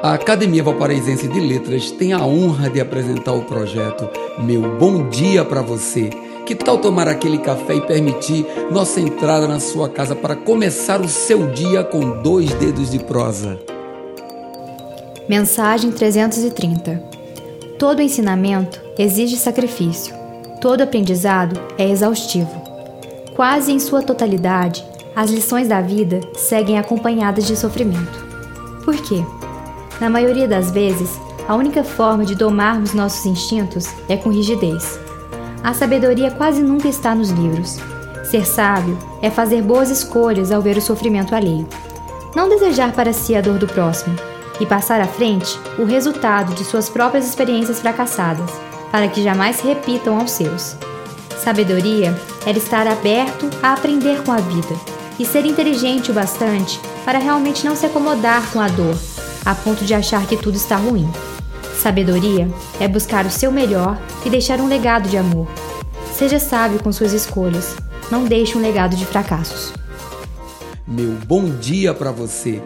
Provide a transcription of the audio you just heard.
A Academia Valparaísense de Letras tem a honra de apresentar o projeto Meu Bom Dia para Você. Que tal tomar aquele café e permitir nossa entrada na sua casa para começar o seu dia com dois dedos de prosa? Mensagem 330 Todo ensinamento exige sacrifício. Todo aprendizado é exaustivo. Quase em sua totalidade, as lições da vida seguem acompanhadas de sofrimento. Por quê? Na maioria das vezes, a única forma de domarmos nossos instintos é com rigidez. A sabedoria quase nunca está nos livros. Ser sábio é fazer boas escolhas ao ver o sofrimento alheio. Não desejar para si a dor do próximo e passar à frente o resultado de suas próprias experiências fracassadas, para que jamais se repitam aos seus. Sabedoria era estar aberto a aprender com a vida e ser inteligente o bastante para realmente não se acomodar com a dor a ponto de achar que tudo está ruim. Sabedoria é buscar o seu melhor e deixar um legado de amor. Seja sábio com suas escolhas. Não deixe um legado de fracassos. Meu bom dia para você.